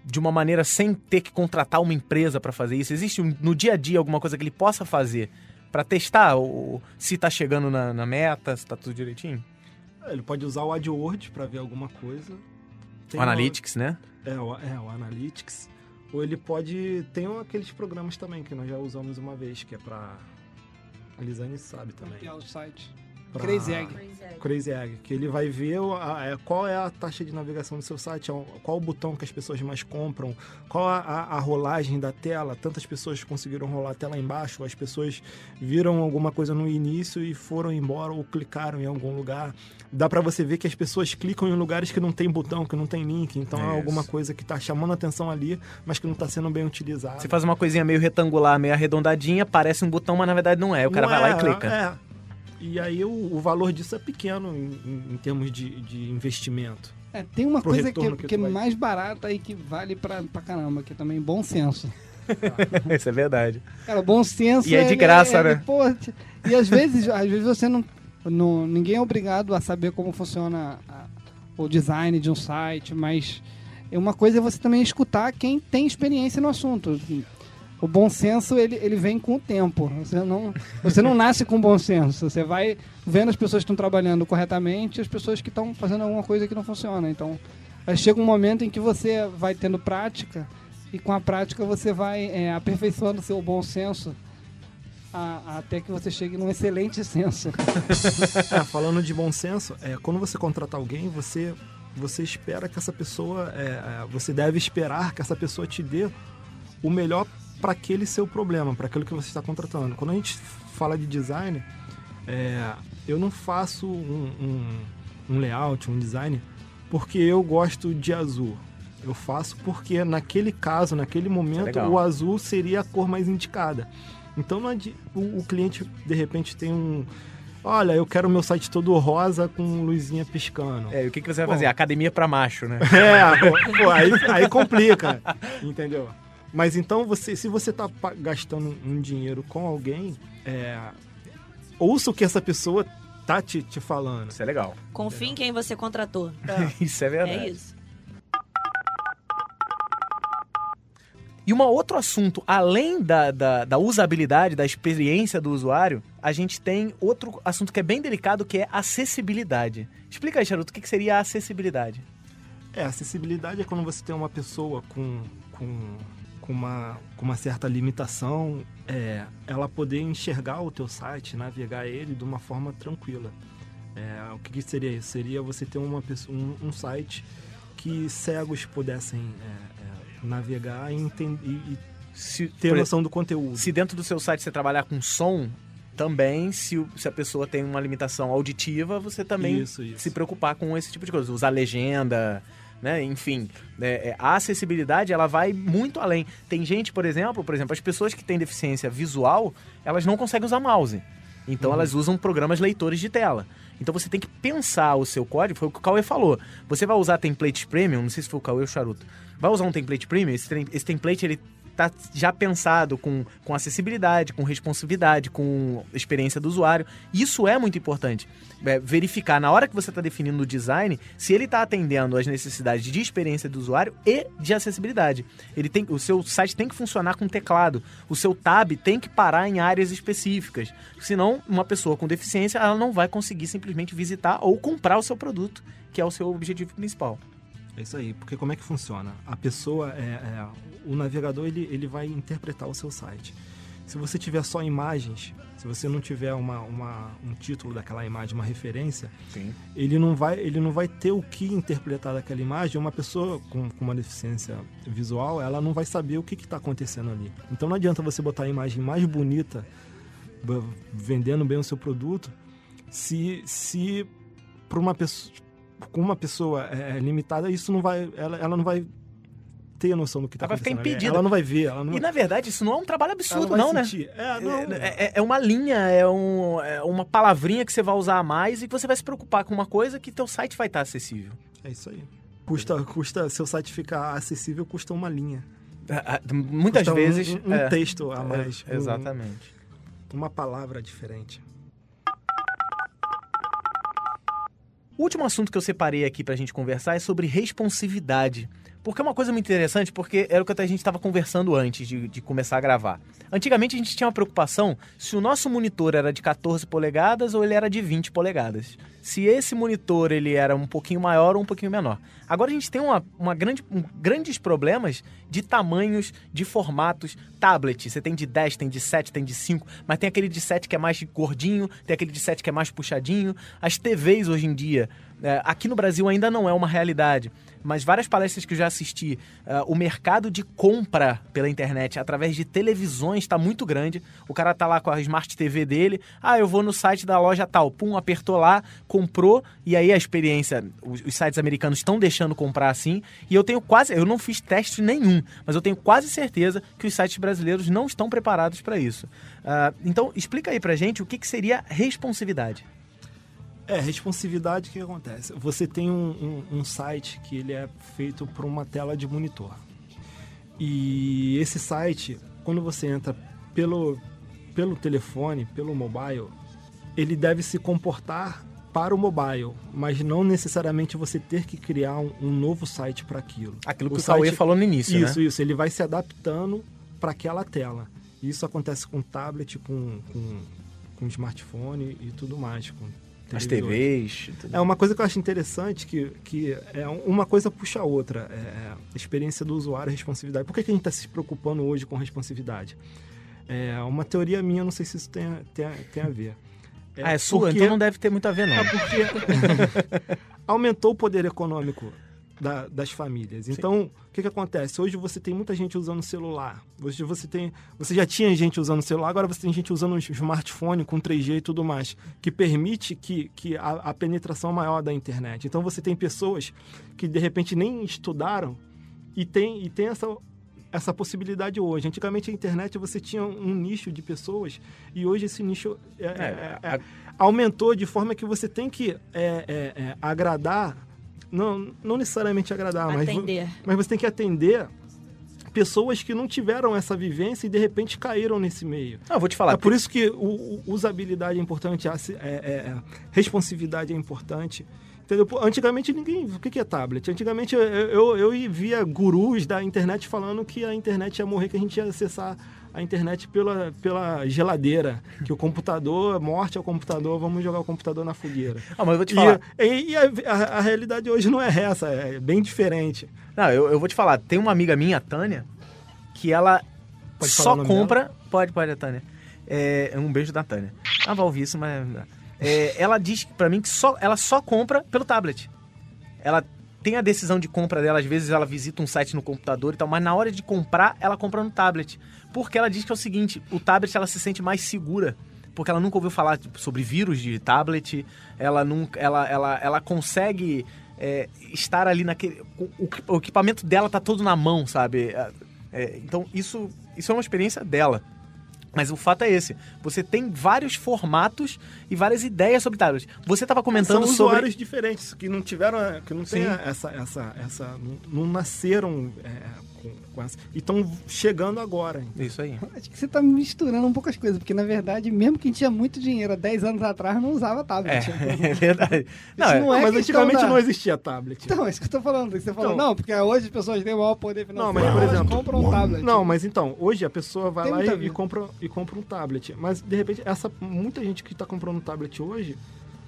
de uma maneira sem ter que contratar uma empresa para fazer isso? Existe no dia a dia alguma coisa que ele possa fazer para testar o, se está chegando na, na, meta, se está tudo direitinho? É, ele pode usar o AdWords para ver alguma coisa. Tem o Analytics, uma... né? É o, é, o Analytics. Ou ele pode. Tem aqueles programas também que nós já usamos uma vez, que é para. A Lisane sabe também. É o site pra Crazy Egg. Crazy Egg. Que ele vai ver a, a, qual é a taxa de navegação do seu site, qual o botão que as pessoas mais compram, qual a, a, rolagem da tela. Tantas pessoas conseguiram rolar a tela embaixo, as pessoas viram alguma coisa no início e foram embora ou clicaram em algum lugar. Dá para você ver que as pessoas clicam em lugares que não tem botão, que não tem link. Então é, é alguma coisa que está chamando a atenção ali, mas que não está sendo bem utilizada. Você faz uma coisinha meio retangular, meio arredondadinha, parece um botão, mas na verdade não é. O cara não vai é, lá e clica. É. E aí o, o valor disso é pequeno em, em, em termos de, de investimento. É, tem uma coisa que, que, que é vai... mais barata e que vale pra, pra caramba, que é também bom senso. Isso é verdade. Cara, bom senso. E é de graça, é, né? Pô, e às vezes, às vezes você não, não. Ninguém é obrigado a saber como funciona a, o design de um site, mas uma coisa é você também escutar quem tem experiência no assunto o bom senso ele, ele vem com o tempo. Você não, você não nasce com bom senso. Você vai vendo as pessoas que estão trabalhando corretamente e as pessoas que estão fazendo alguma coisa que não funciona. Então, chega um momento em que você vai tendo prática e com a prática você vai é, aperfeiçoando seu bom senso a, até que você chegue num excelente senso. É, falando de bom senso, é, quando você contrata alguém, você, você espera que essa pessoa. É, é você deve esperar que essa pessoa te dê o melhor para aquele seu problema, para aquilo que você está contratando. Quando a gente fala de design, é, eu não faço um, um, um layout, um design, porque eu gosto de azul. Eu faço porque naquele caso, naquele momento, é o azul seria a cor mais indicada. Então o, o, cliente de repente tem um. Olha, eu quero o meu site todo rosa com luzinha piscando. É, e o que, que você vai Bom, fazer? Academia para macho, né? É, pô, aí, aí complica. entendeu? Mas então, você, se você está gastando um dinheiro com alguém, é, ouça o que essa pessoa tá te, te falando. Isso é legal. Confie em quem você contratou. É. isso é verdade. É isso. E um outro assunto, além da, da, da, usabilidade, da experiência do usuário, a gente tem outro assunto que é bem delicado, que é acessibilidade. Explica aí, Charuto, o que, que seria a acessibilidade? É, acessibilidade é quando você tem uma pessoa com, com com uma, com uma certa limitação, é, ela poder enxergar o teu site, navegar ele de uma forma tranquila. É, o que, que, seria isso? Seria você ter uma pessoa, um, um site que cegos pudessem é, é navegar e, entender, e se, ter noção do conteúdo. Se dentro do seu site você trabalhar com som, também, se, se a pessoa tem uma limitação auditiva, você também isso, isso. se preocupar com esse tipo de coisa. Usar legenda, né? Enfim, é, é, a acessibilidade ela vai muito além. Tem gente, por exemplo, por exemplo, as pessoas que têm deficiência visual, elas não conseguem usar mouse. Então uhum. elas usam programas leitores de tela. Então você tem que pensar o seu código, foi o que o Cauê falou. Você vai usar template premium, não sei se foi o Cauê ou o Charuto. Vai usar um template premium, esse, esse template ele tá já pensado com, com acessibilidade, com responsividade, com experiência do usuário. Isso é muito importante. É, verificar na hora que você está definindo o design se ele está atendendo às necessidades de experiência do usuário e de acessibilidade. Ele tem, o seu site tem que funcionar com teclado. O seu tab tem que parar em áreas específicas. Senão, uma pessoa com deficiência ela não vai conseguir simplesmente visitar ou comprar o seu produto, que é o seu objetivo principal. É isso aí, porque como é que funciona? A pessoa, é, é, o navegador, ele, ele vai interpretar o seu site. Se você tiver só imagens, se você não tiver uma, uma, um título daquela imagem, uma referência, Sim. ele não vai ele não vai ter o que interpretar daquela imagem. Uma pessoa com, com uma deficiência visual, ela não vai saber o que está acontecendo ali. Então não adianta você botar a imagem mais bonita, vendendo bem o seu produto, se, se para uma pessoa com uma pessoa é, limitada, isso não vai. Ela, ela não vai ter a noção do que está acontecendo. Ela vai ficar impedida. Ela não vai ver. Ela não... E na verdade, isso não é um trabalho absurdo, não, né? sentir. né? É, não. É, é, uma linha, é, um, é, uma palavrinha que você vai usar a mais e que você vai se preocupar com uma coisa que teu site vai estar acessível. É isso aí. Custa, custa, seu site ficar acessível custa uma linha. Muitas custa vezes. Um, um é. texto a mais. exatamente. Um, uma palavra diferente. O último assunto que eu separei aqui para a gente conversar é sobre responsividade. Porque é uma coisa muito interessante, porque era o que a gente estava conversando antes de, de, começar a gravar. Antigamente a gente tinha uma preocupação se o nosso monitor era de 14 polegadas ou ele era de 20 polegadas. Se esse monitor ele era um pouquinho maior ou um pouquinho menor. Agora a gente tem uma, uma grande, um, grandes problemas de tamanhos, de formatos. Tablet, você tem de 10, tem de 7, tem de 5, mas tem aquele de 7 que é mais gordinho, tem aquele de 7 que é mais puxadinho. As TVs hoje em dia, é, aqui no Brasil ainda não é uma realidade mas várias palestras que eu já assisti, uh, o mercado de compra pela internet através de televisões está muito grande. O cara tá lá com a Smart TV dele, ah, eu vou no site da loja tal, pum, apertou lá, comprou, e aí a experiência, os, os sites americanos estão deixando comprar assim, e eu tenho quase, eu não fiz teste nenhum, mas eu tenho quase certeza que os sites brasileiros não estão preparados para isso. Uh, então, explica aí pra gente o que, que seria responsividade. É, responsividade, o que acontece? Você tem um, um, um site que ele é feito por uma tela de monitor. E esse site, quando você entra pelo, pelo telefone, pelo mobile, ele deve se comportar para o mobile, mas não necessariamente você ter que criar um, um novo site para aquilo. Aquilo que o, o Cauê falou no início, Isso, né? isso. Ele vai se adaptando para aquela tela. Isso acontece com tablet, com, com, com smartphone e tudo mais, com as TVs. É uma coisa que eu acho interessante que, que é uma coisa puxa a outra. É, é a experiência do usuário, a responsividade. Por que, que a gente está se preocupando hoje com responsividade? É uma teoria minha, não sei se isso tem, tem, tem a ver. É ah, é sua? Porque... Então não deve ter muito a ver, não. É porque aumentou o poder econômico da, das famílias. Então, Sim. o que, que acontece? Hoje você tem muita gente usando celular. Hoje você tem. Você já tinha gente usando celular, agora você tem gente usando um smartphone com 3G e tudo mais, que permite que, que a, a penetração maior da internet. Então você tem pessoas que de repente nem estudaram e tem, e tem essa essa possibilidade hoje. Antigamente a internet você tinha um nicho de pessoas e hoje esse nicho é, é, é, é aumentou de forma que você tem que é, é, agradar não, não necessariamente agradar, mas, mas você tem que atender pessoas que não tiveram essa vivência e de repente caíram nesse meio. Ah, vou te falar. É por isso que o, o usabilidade é importante, a, é, é, é, responsividade é importante. Entendeu? Antigamente ninguém. O que é tablet? Antigamente eu, eu, eu via gurus da internet falando que a internet ia morrer, que a gente ia acessar a internet pela, pela geladeira. Que o computador, morte ao computador, vamos jogar o computador na fogueira. Ah, mas eu vou te falar. E, e a, a, a, realidade hoje não é essa, é bem diferente. Não, eu, eu vou te falar. Tem uma amiga minha, a Tânia, que ela pode só compra. Dela? Pode, pode, a Tânia. É, um beijo da Tânia. Ah, vai ouvir isso, mas. É, ela diz para mim que só, ela só compra pelo tablet. Ela tem a decisão de compra dela, às vezes ela visita um site no computador e tal, mas na hora de comprar, ela compra no tablet. Porque ela diz que é o seguinte, o tablet ela se sente mais segura porque ela nunca ouviu falar sobre vírus de tablet, ela nunca, ela, ela, ela consegue é, estar ali naquele, o, o, equipamento dela tá todo na mão, sabe? É, é, então isso, isso é uma experiência dela. Mas o fato é esse. Você tem vários formatos e várias ideias sobre tablet. Você estava comentando São sobre. usuários diferentes que não tiveram. que não tem essa. essa, essa não, não nasceram. É, com, com essa. E estão chegando agora. Isso aí. Acho que você está misturando um pouco as coisas, porque na verdade, mesmo quem tinha muito dinheiro há 10 anos atrás não usava tablet. É, é verdade. Não, é, não é mas antigamente da... não existia tablet. Então, é isso que eu tô falando. Você falou, então, não, porque hoje as pessoas têm o maior poder financeiro. Não, mas por exemplo, compram um tablet. Não, mas então, hoje a pessoa vai Tem lá e, e, compra, e compra um tablet. Mas de repente, essa muita gente que está comprando um tablet hoje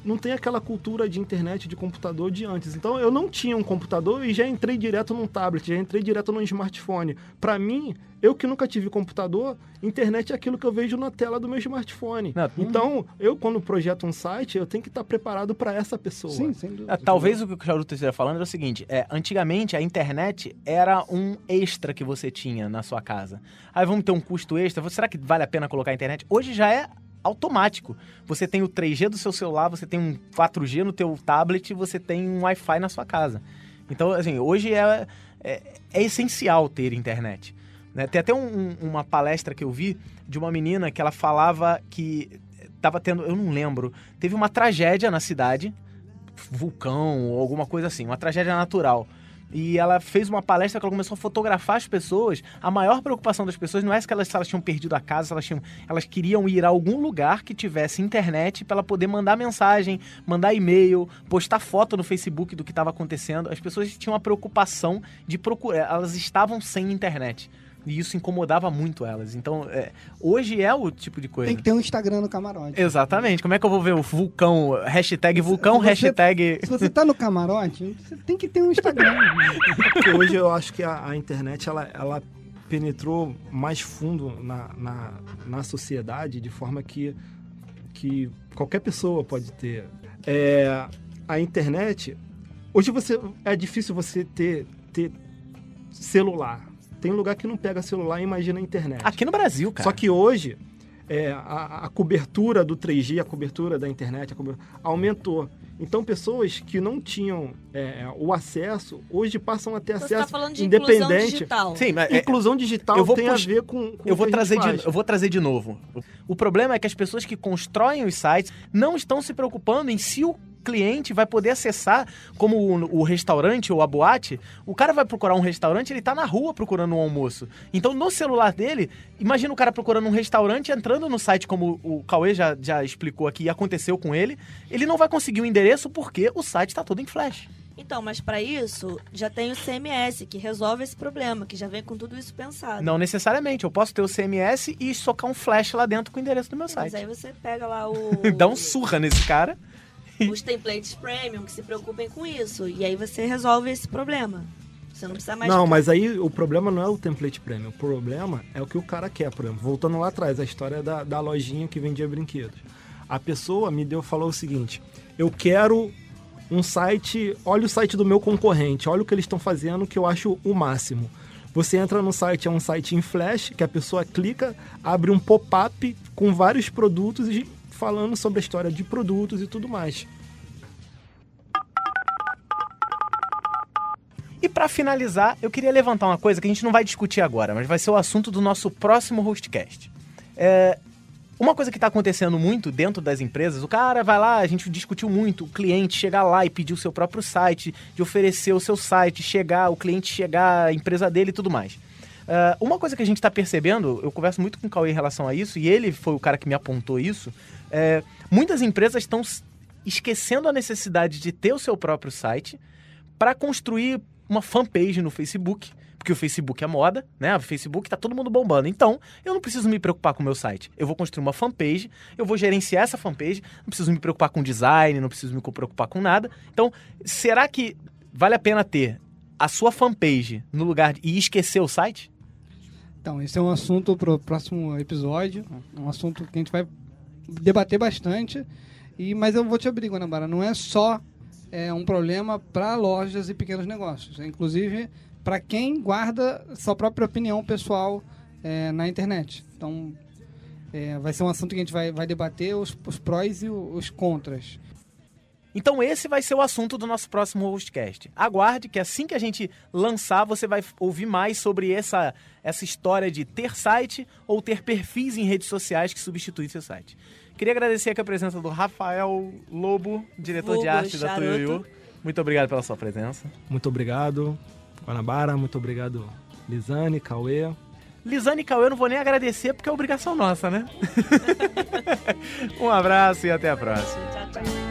não tem aquela cultura de internet, de computador de antes. Então eu não tinha um computador e já entrei direto num tablet, já entrei direto num smartphone. Para mim, eu que nunca tive computador, internet é aquilo que eu vejo na tela do meu smartphone. Não, então, eu quando projeto um site, eu tenho que estar preparado para essa pessoa. Sim, sem dúvida. É, talvez o que o Charuto esteja falando é o seguinte, é, antigamente a internet era um extra que você tinha na sua casa. Aí vamos ter um custo extra, será que vale a pena colocar a internet? Hoje já é automático. Você tem o 3G do seu celular, você tem um 4G no teu tablet, você tem um Wi-Fi na sua casa. Então, assim, hoje é, é, é essencial ter internet. Né? Tem até um, uma palestra que eu vi de uma menina que ela falava que estava tendo, eu não lembro, teve uma tragédia na cidade, vulcão ou alguma coisa assim, uma tragédia natural e ela fez uma palestra que ela começou a fotografar as pessoas. A maior preocupação das pessoas não é se elas, se elas tinham perdido a casa, elas, tinham, elas queriam ir a algum lugar que tivesse internet para ela poder mandar mensagem, mandar e-mail, postar foto no Facebook do que estava acontecendo. As pessoas tinham a preocupação de procurar, elas estavam sem internet. E isso incomodava muito elas. Então, é, hoje é o tipo de coisa. Tem que ter um Instagram no camarote. Exatamente. Como é que eu vou ver o vulcão, hashtag vulcão, se hashtag... Se você tá no camarote, você tem que ter um Instagram. Porque hoje eu acho que a, a internet, ela, ela penetrou mais fundo na, na, na sociedade, de forma que, que qualquer pessoa pode ter. É, a internet... Hoje você é difícil você ter, ter celular tem lugar que não pega celular e imagina a internet. Aqui no Brasil, cara. Só que hoje, é, a, a, cobertura do 3G, a cobertura da internet cobertura, aumentou. Então, pessoas que não tinham é, o acesso, hoje passam a ter então, acesso você tá falando de independente. Inclusão digital. Sim, mas, é, inclusão digital eu vou tem a ver com, com eu vou trazer de, Eu vou trazer de novo. O problema é que as pessoas que constroem os sites não estão se preocupando em se o cliente vai poder acessar, como o, o, restaurante ou a boate, o cara vai procurar um restaurante, ele tá na rua procurando um almoço. Então, no celular dele, imagina o cara procurando um restaurante, entrando no site, como o Cauê já, já explicou aqui e aconteceu com ele, ele não vai conseguir o um endereço porque o site está todo em flash. Então, mas para isso já tem o CMS que resolve esse problema, que já vem com tudo isso pensado. Não necessariamente. Eu posso ter o CMS e socar um flash lá dentro com o endereço do meu site. Mas aí você pega lá o. Dá um surra nesse cara. os templates premium que se preocupem com isso. E aí você resolve esse problema. Você não precisa mais. Não, mas aí o problema não é o template premium. O problema é o que o cara quer, por exemplo. Voltando lá atrás, a história da, da lojinha que vendia brinquedos. A pessoa me deu falou o seguinte: eu quero um site, olha o site do meu concorrente, olha o que eles estão fazendo que eu acho o máximo. Você entra no site, é um site em flash, que a pessoa clica, abre um pop-up com vários produtos e falando sobre a história de produtos e tudo mais. E para finalizar, eu queria levantar uma coisa que a gente não vai discutir agora, mas vai ser o assunto do nosso próximo hostcast. É, uma coisa que está acontecendo muito dentro das empresas, o cara vai lá, a gente discutiu muito, o cliente chegar lá e pedir o seu próprio site, de oferecer o seu site, chegar, o cliente chegar, a empresa dele e tudo mais. Uh, uma coisa que a gente está percebendo, eu converso muito com o Cauê em relação a isso, e ele foi o cara que me apontou isso, é, muitas empresas estão esquecendo a necessidade de ter o seu próprio site para construir uma fanpage no Facebook, porque o Facebook é moda, né? O Facebook tá todo mundo bombando. Então, eu não preciso me preocupar com o meu site. Eu vou construir uma fanpage, eu vou gerenciar essa fanpage, não preciso me preocupar com design, não preciso me preocupar com nada. Então, será que vale a pena ter a sua fanpage no lugar de... e esquecer o site? Então, esse é um assunto para o próximo episódio, um assunto que a gente vai debater bastante. E, mas eu vou te abrir, Guanabara, não é só é, um problema para lojas e pequenos negócios. É, inclusive, para quem guarda sua própria opinião pessoal é, na internet. Então, é, vai ser um assunto que a gente vai, vai debater os, os prós e os contras. Então esse vai ser o assunto do nosso próximo hostcast. Aguarde que assim que a gente lançar, você vai ouvir mais sobre essa, essa história de ter site ou ter perfis em redes sociais que substituem seu site. Queria agradecer aqui a presença do Rafael Lobo, diretor de arte da Tuiuiu. Muito obrigado pela sua presença. Muito obrigado, Guanabara. Muito obrigado, Lisane, Cauê. Lisane e Cauê eu não vou nem agradecer porque é obrigação nossa, né? um abraço e até a próxima.